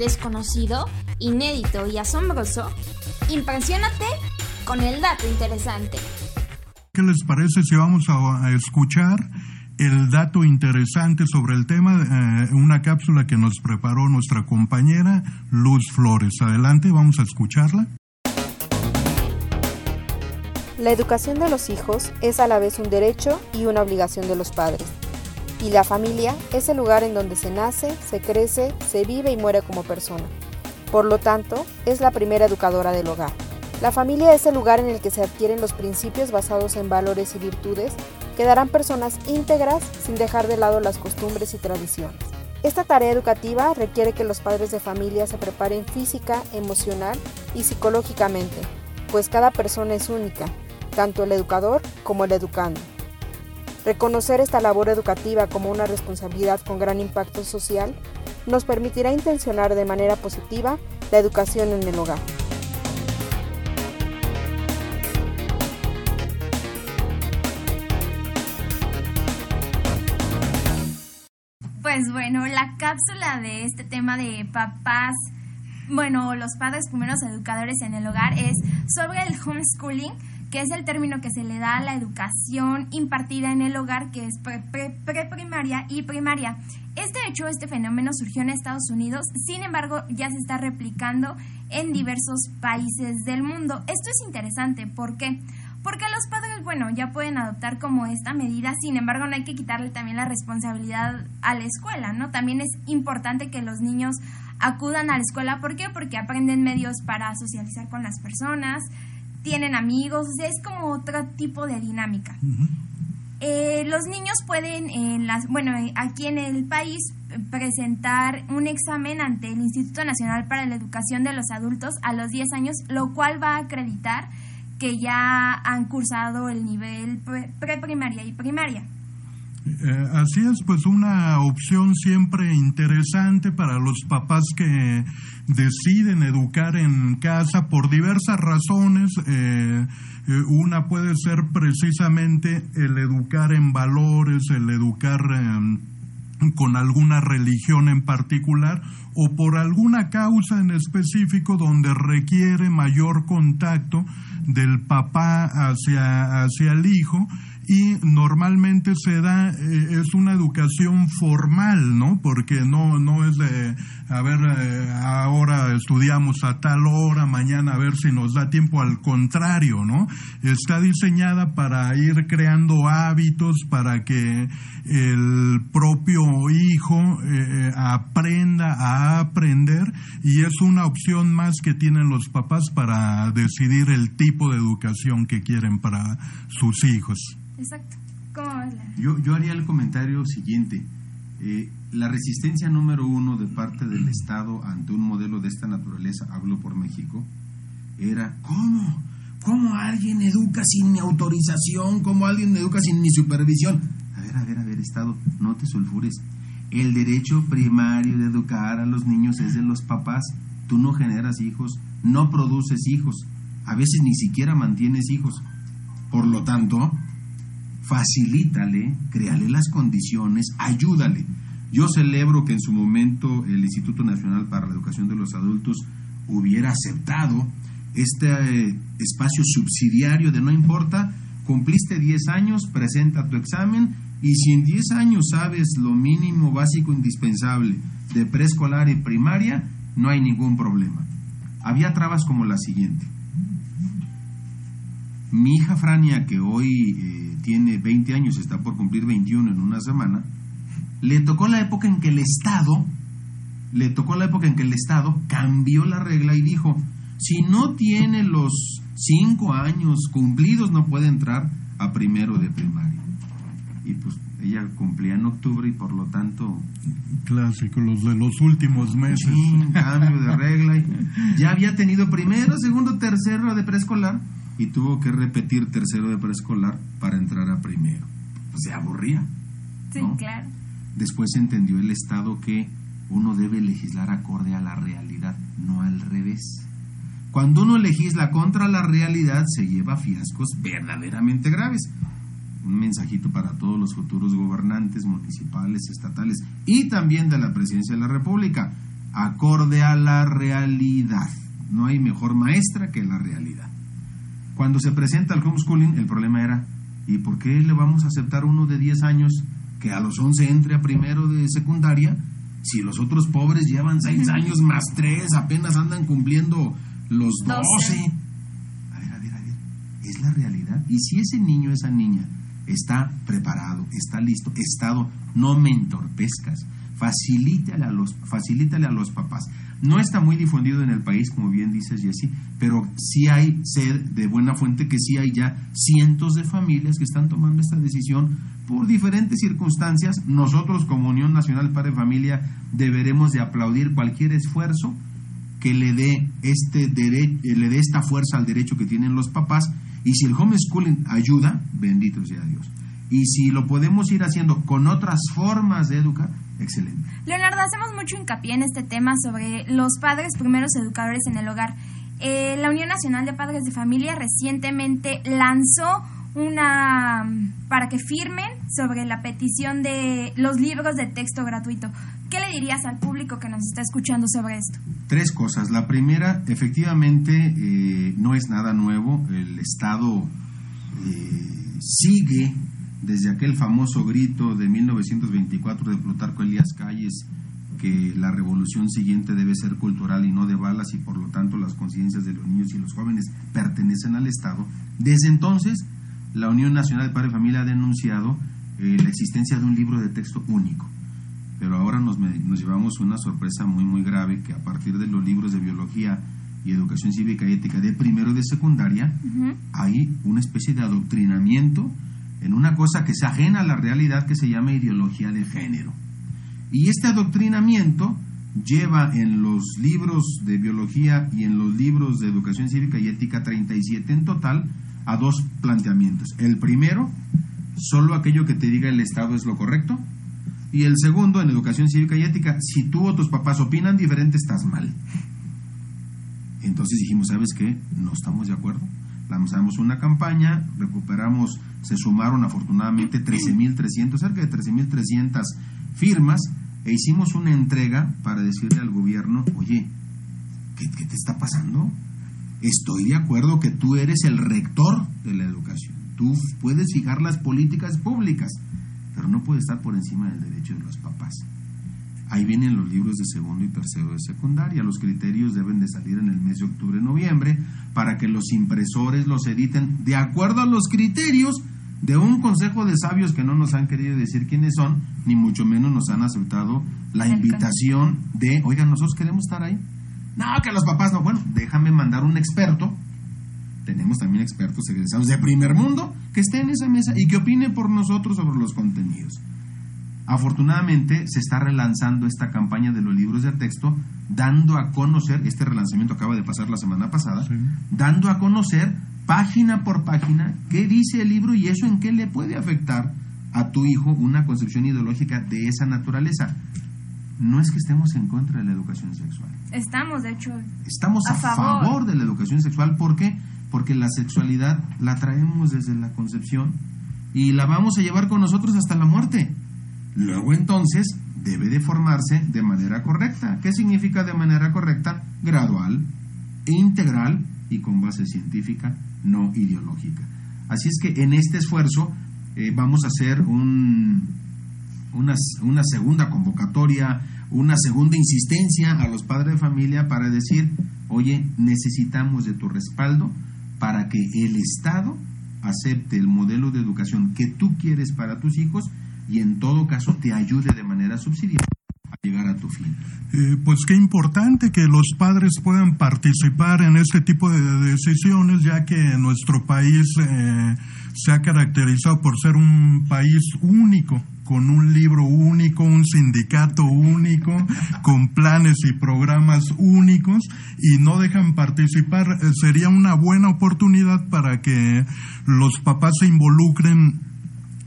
desconocido, inédito y asombroso, impresionate con el dato interesante. ¿Qué les parece si vamos a, escuchar el dato interesante sobre el tema, eh, una cápsula que nos preparó nuestra compañera Luz Flores. Adelante, vamos a escucharla. La educación de los hijos es a la vez un derecho y una obligación de los padres. Y la familia es el lugar en donde se nace, se crece, se vive y muere como persona. Por lo tanto, es la primera educadora del hogar. La familia es el lugar en el que se adquieren los principios basados en valores y virtudes que darán personas íntegras sin dejar de lado las costumbres y tradiciones. Esta tarea educativa requiere que los padres de familia se preparen física, emocional y psicológicamente, pues cada persona es única, tanto el educador como el educando. Reconocer esta labor educativa como una responsabilidad con gran impacto social nos permitirá intencionar de manera positiva la educación en el hogar. Pues bueno, la cápsula de este tema de papás, bueno, los padres primeros educadores en el hogar es sobre el homeschooling, que es el término que se le da a la educación impartida en el hogar, que es preprimaria y primaria. Este hecho, este fenómeno surgió en Estados Unidos, sin embargo, ya se está replicando en diversos países del mundo. Esto es interesante, ¿por qué? Porque los padres, bueno, ya pueden adoptar como esta medida, sin embargo, no hay que quitarle también la responsabilidad a la escuela, ¿no? También es importante que los niños acudan a la escuela, ¿por qué? Porque aprenden medios para socializar con las personas, tienen amigos, o sea, es como otro tipo de dinámica. Eh, los niños pueden, en las, bueno, aquí en el país, presentar un examen ante el Instituto Nacional para la Educación de los Adultos a los 10 años, lo cual va a acreditar que ya han cursado el nivel preprimaria y primaria. Eh, así es, pues una opción siempre interesante para los papás que deciden educar en casa por diversas razones. Eh, eh, una puede ser precisamente el educar en valores, el educar em, con alguna religión en particular o por alguna causa en específico donde requiere mayor contacto del papá hacia, hacia el hijo y normalmente se da, eh, es una educación formal, ¿no? Porque no, no es de, a ver, eh, ahora estudiamos a tal hora, mañana a ver si nos da tiempo, al contrario, ¿no? Está diseñada para ir creando hábitos, para que el propio hijo eh, aprenda a aprender y es una opción más que tienen los papás para decidir el tipo de educación que quieren para sus hijos. Exacto. ¿Cómo yo, yo haría el comentario siguiente. Eh, la resistencia número uno de parte del Estado ante un modelo de esta naturaleza, hablo por México, era ¿cómo? ¿Cómo alguien educa sin mi autorización? ¿Cómo alguien educa sin mi supervisión? A ver, a ver, a ver, Estado, no te sulfures. El derecho primario de educar a los niños es de los papás. Tú no generas hijos, no produces hijos, a veces ni siquiera mantienes hijos. Por lo tanto, facilítale, créale las condiciones, ayúdale. Yo celebro que en su momento el Instituto Nacional para la Educación de los Adultos hubiera aceptado este eh, espacio subsidiario de no importa, cumpliste 10 años, presenta tu examen y si en 10 años sabes lo mínimo básico indispensable de preescolar y primaria, no hay ningún problema. Había trabas como la siguiente. Mi hija Frania, que hoy eh, tiene 20 años, está por cumplir 21 en una semana, le tocó la época en que el Estado, le tocó la época en que el Estado cambió la regla y dijo, si no tiene los 5 años cumplidos no puede entrar a primero de primaria. Y pues ella cumplía en octubre y por lo tanto... Clásico, los de los últimos meses. cambio de regla. Y ya había tenido primero, segundo, tercero de preescolar y tuvo que repetir tercero de preescolar para entrar a primero. Se aburría. Sí, claro. Después entendió el Estado que uno debe legislar acorde a la realidad, no al revés. Cuando uno legisla contra la realidad, se lleva fiascos verdaderamente graves. Un mensajito para todos los futuros gobernantes municipales, estatales y también de la presidencia de la República. acorde a la realidad. No hay mejor maestra que la realidad. Cuando se presenta el homeschooling, el problema era, ¿y por qué le vamos a aceptar uno de 10 años que a los 11 entre a primero de secundaria si los otros pobres llevan 6 años más 3, apenas andan cumpliendo los 12? A ver, a ver, a ver, es la realidad. Y si ese niño, esa niña, está preparado, está listo, estado, no me entorpezcas, facilítale a los, facilítale a los papás. No está muy difundido en el país, como bien dices, Jessy, pero sí hay sed de buena fuente que sí hay ya cientos de familias que están tomando esta decisión por diferentes circunstancias. Nosotros, como Unión Nacional Padre Familia, deberemos de aplaudir cualquier esfuerzo que le dé este le dé esta fuerza al derecho que tienen los papás y si el homeschooling ayuda, bendito sea Dios. Y si lo podemos ir haciendo con otras formas de educar, excelente. Leonardo, hacemos mucho hincapié en este tema sobre los padres primeros educadores en el hogar. Eh, la Unión Nacional de Padres de Familia recientemente lanzó una para que firmen sobre la petición de los libros de texto gratuito. ¿Qué le dirías al público que nos está escuchando sobre esto? Tres cosas. La primera, efectivamente, eh, no es nada nuevo. El Estado eh, sigue desde aquel famoso grito de 1924 de Plutarco Elías Calles que la revolución siguiente debe ser cultural y no de balas y por lo tanto las conciencias de los niños y los jóvenes pertenecen al Estado. Desde entonces, la Unión Nacional de Padre y Familia ha denunciado eh, la existencia de un libro de texto único. Pero ahora nos, nos llevamos una sorpresa muy, muy grave que a partir de los libros de biología y educación cívica y ética de primero y de secundaria, hay una especie de adoctrinamiento en una cosa que se ajena a la realidad que se llama ideología de género. Y este adoctrinamiento lleva en los libros de biología y en los libros de educación cívica y ética 37 en total a dos planteamientos. El primero, solo aquello que te diga el Estado es lo correcto. Y el segundo, en educación cívica y ética, si tú o tus papás opinan diferente, estás mal. Entonces dijimos, ¿sabes qué? No estamos de acuerdo lanzamos una campaña, recuperamos, se sumaron afortunadamente 13.300, cerca de 13.300 firmas, e hicimos una entrega para decirle al gobierno, oye, ¿qué, te está pasando? Estoy de acuerdo que tú eres el rector de la educación, tú puedes fijar las políticas públicas, pero no puedes estar por encima del derecho de los papás. Ahí vienen los libros de segundo y tercero de secundaria. Los criterios deben de salir en el mes de octubre-noviembre para que los impresores los editen de acuerdo a los criterios de un consejo de sabios que no nos han querido decir quiénes son, ni mucho menos nos han aceptado la invitación de, oigan, nosotros queremos estar ahí. No, que los papás no. Bueno, déjame mandar un experto. Tenemos también expertos egresados de primer mundo que esté en esa mesa y que opine por nosotros sobre los contenidos. Afortunadamente se está relanzando esta campaña de los libros de texto, dando a conocer, este relanzamiento acaba de pasar la semana pasada, dando a conocer página por página qué dice el libro y eso en qué le puede afectar a tu hijo una concepción ideológica de esa naturaleza. No es que estemos en contra de la educación sexual. Estamos, de hecho. Estamos a, favor. favor de la educación sexual. ¿Por qué? Porque la sexualidad la traemos desde la concepción y la vamos a llevar con nosotros hasta la muerte. Luego entonces debe de formarse de manera correcta. ¿Qué significa de manera correcta? Gradual, integral y con base científica, no ideológica. Así es que en este esfuerzo eh, vamos a hacer un, una, una segunda convocatoria, una segunda insistencia a los padres de familia para decir, oye, necesitamos de tu respaldo para que el Estado acepte el modelo de educación que tú quieres para tus hijos y en todo caso te ayude de manera subsidiaria a llegar a tu fin. Eh, pues qué importante que los padres puedan participar en este tipo de decisiones, ya que nuestro país eh, se ha caracterizado por ser un país único con un libro único, un sindicato único, con planes y programas únicos y no dejan participar, eh, sería una buena oportunidad para que los papás se involucren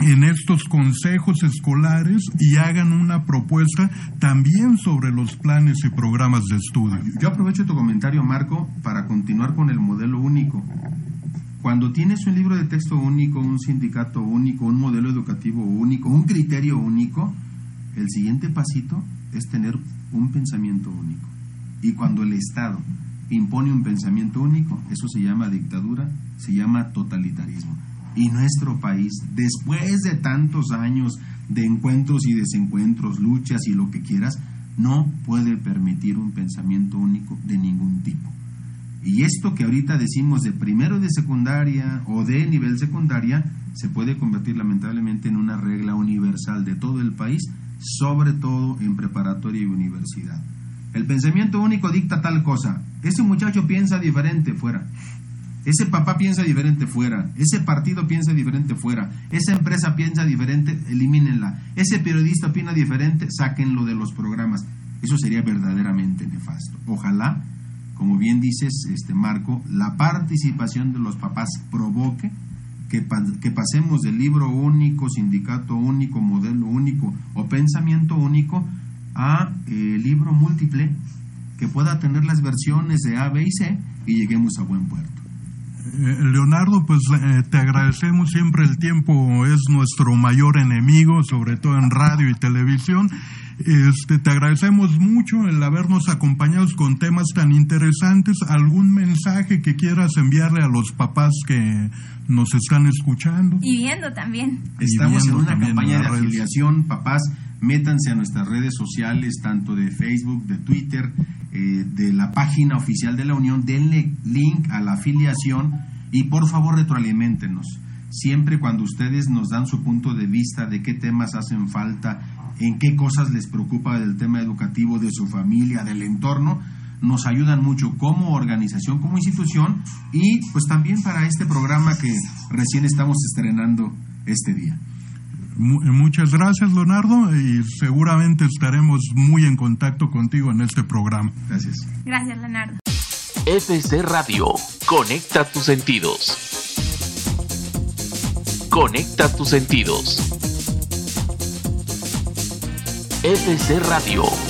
en estos consejos escolares y hagan una propuesta también sobre los planes y programas de estudio. Yo aprovecho tu comentario, Marco, para continuar con el modelo único. Cuando tienes un libro de texto único, un sindicato único, un modelo educativo único, un criterio único, el siguiente pasito es tener un pensamiento único. Y cuando el Estado impone un pensamiento único, eso se llama dictadura, se llama totalitarismo. Y nuestro país, después de tantos años de encuentros y desencuentros, luchas y lo que quieras, no puede permitir un pensamiento único de ningún tipo. Y esto que ahorita decimos de primero de secundaria o de nivel secundaria, se puede convertir lamentablemente en una regla universal de todo el país, sobre todo en preparatoria y universidad. El pensamiento único dicta tal cosa. Ese muchacho piensa diferente fuera. Ese papá piensa diferente fuera. Ese partido piensa diferente fuera. Esa empresa piensa diferente, elimínenla. Ese periodista opina diferente, sáquenlo de los programas. Eso sería verdaderamente nefasto. Ojalá, como bien dices, este Marco, la participación de los papás provoque que, pasemos del libro único, sindicato único, modelo único o pensamiento único a eh, libro múltiple que pueda tener las versiones de A, B y C y lleguemos a buen puerto. Eh, Leonardo, pues eh, te agradecemos siempre el tiempo es nuestro mayor enemigo, sobre todo en radio y televisión. Este, te agradecemos mucho el habernos acompañado con temas tan interesantes. ¿Algún mensaje que quieras enviarle a los papás que nos están escuchando? Y viendo también. Estamos en una campaña de afiliación, papás métanse a nuestras redes sociales, tanto de Facebook, de Twitter, eh, de la página oficial de la Unión, denle link a la afiliación y por favor retroalimentenos. Siempre cuando ustedes nos dan su punto de vista de qué temas hacen falta, en qué cosas les preocupa del tema educativo, de su familia, del entorno, nos ayudan mucho como organización, como institución y pues también para este programa que recién estamos estrenando este día. Muchas gracias, Leonardo, y seguramente estaremos muy en contacto contigo en este programa. Gracias. Gracias, Leonardo. FC Radio, conecta tus sentidos. Conecta tus sentidos. FC Radio